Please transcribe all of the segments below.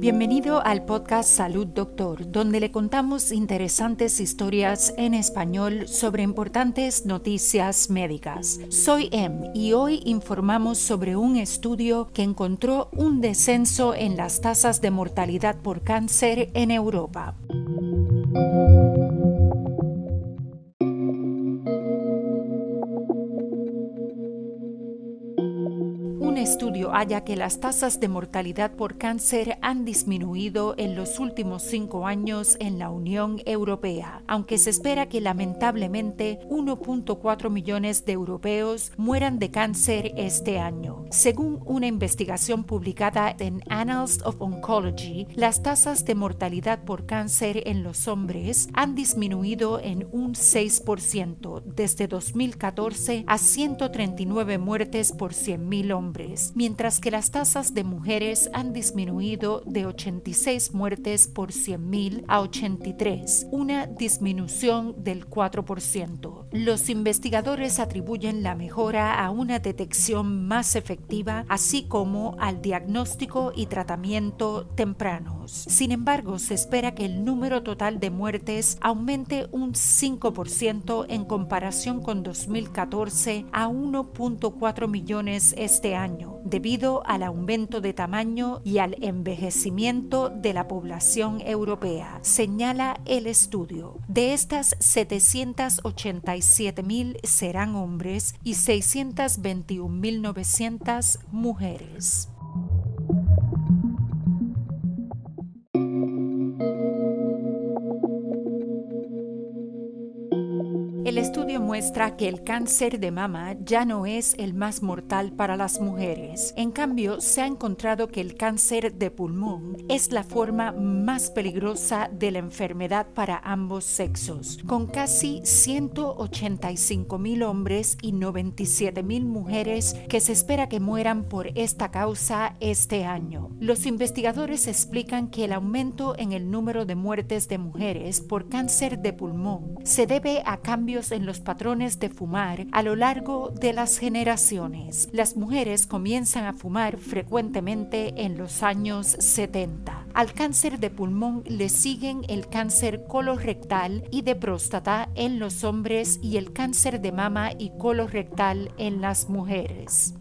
Bienvenido al podcast Salud Doctor, donde le contamos interesantes historias en español sobre importantes noticias médicas. Soy Em y hoy informamos sobre un estudio que encontró un descenso en las tasas de mortalidad por cáncer en Europa. Estudio halla que las tasas de mortalidad por cáncer han disminuido en los últimos cinco años en la Unión Europea, aunque se espera que lamentablemente 1.4 millones de europeos mueran de cáncer este año. Según una investigación publicada en Annals of Oncology, las tasas de mortalidad por cáncer en los hombres han disminuido en un 6% desde 2014 a 139 muertes por 100.000 hombres mientras que las tasas de mujeres han disminuido de 86 muertes por 100.000 a 83, una disminución del 4%. Los investigadores atribuyen la mejora a una detección más efectiva, así como al diagnóstico y tratamiento tempranos. Sin embargo, se espera que el número total de muertes aumente un 5% en comparación con 2014 a 1.4 millones este año debido al aumento de tamaño y al envejecimiento de la población europea, señala el estudio. De estas 787 mil serán hombres y 621.900 mujeres. Estudio muestra que el cáncer de mama ya no es el más mortal para las mujeres. En cambio, se ha encontrado que el cáncer de pulmón es la forma más peligrosa de la enfermedad para ambos sexos, con casi 185 mil hombres y 97 mil mujeres que se espera que mueran por esta causa este año. Los investigadores explican que el aumento en el número de muertes de mujeres por cáncer de pulmón se debe a cambios en los patrones de fumar a lo largo de las generaciones. Las mujeres comienzan a fumar frecuentemente en los años 70. Al cáncer de pulmón le siguen el cáncer colorectal y de próstata en los hombres y el cáncer de mama y colorectal en las mujeres.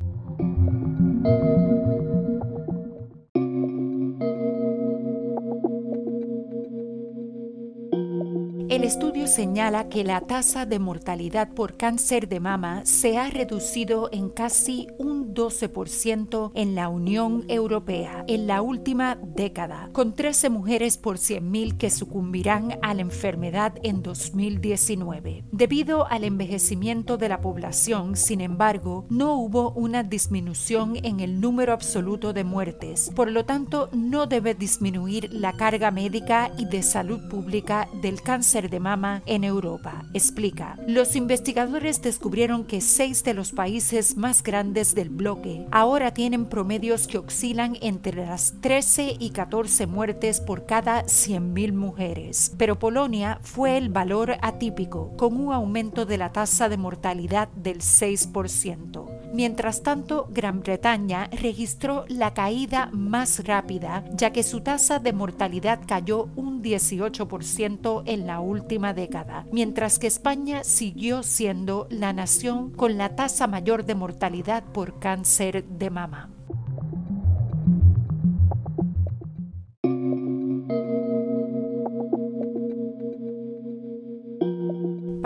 El estudio señala que la tasa de mortalidad por cáncer de mama se ha reducido en casi un 12% en la Unión Europea en la última década, con 13 mujeres por 100.000 que sucumbirán a la enfermedad en 2019. Debido al envejecimiento de la población, sin embargo, no hubo una disminución en el número absoluto de muertes, por lo tanto no debe disminuir la carga médica y de salud pública del cáncer de mama en Europa. Explica, los investigadores descubrieron que seis de los países más grandes del ahora tienen promedios que oscilan entre las 13 y 14 muertes por cada 100.000 mujeres, pero Polonia fue el valor atípico, con un aumento de la tasa de mortalidad del 6%. Mientras tanto, Gran Bretaña registró la caída más rápida, ya que su tasa de mortalidad cayó un 18% en la última década, mientras que España siguió siendo la nación con la tasa mayor de mortalidad por cáncer de mama.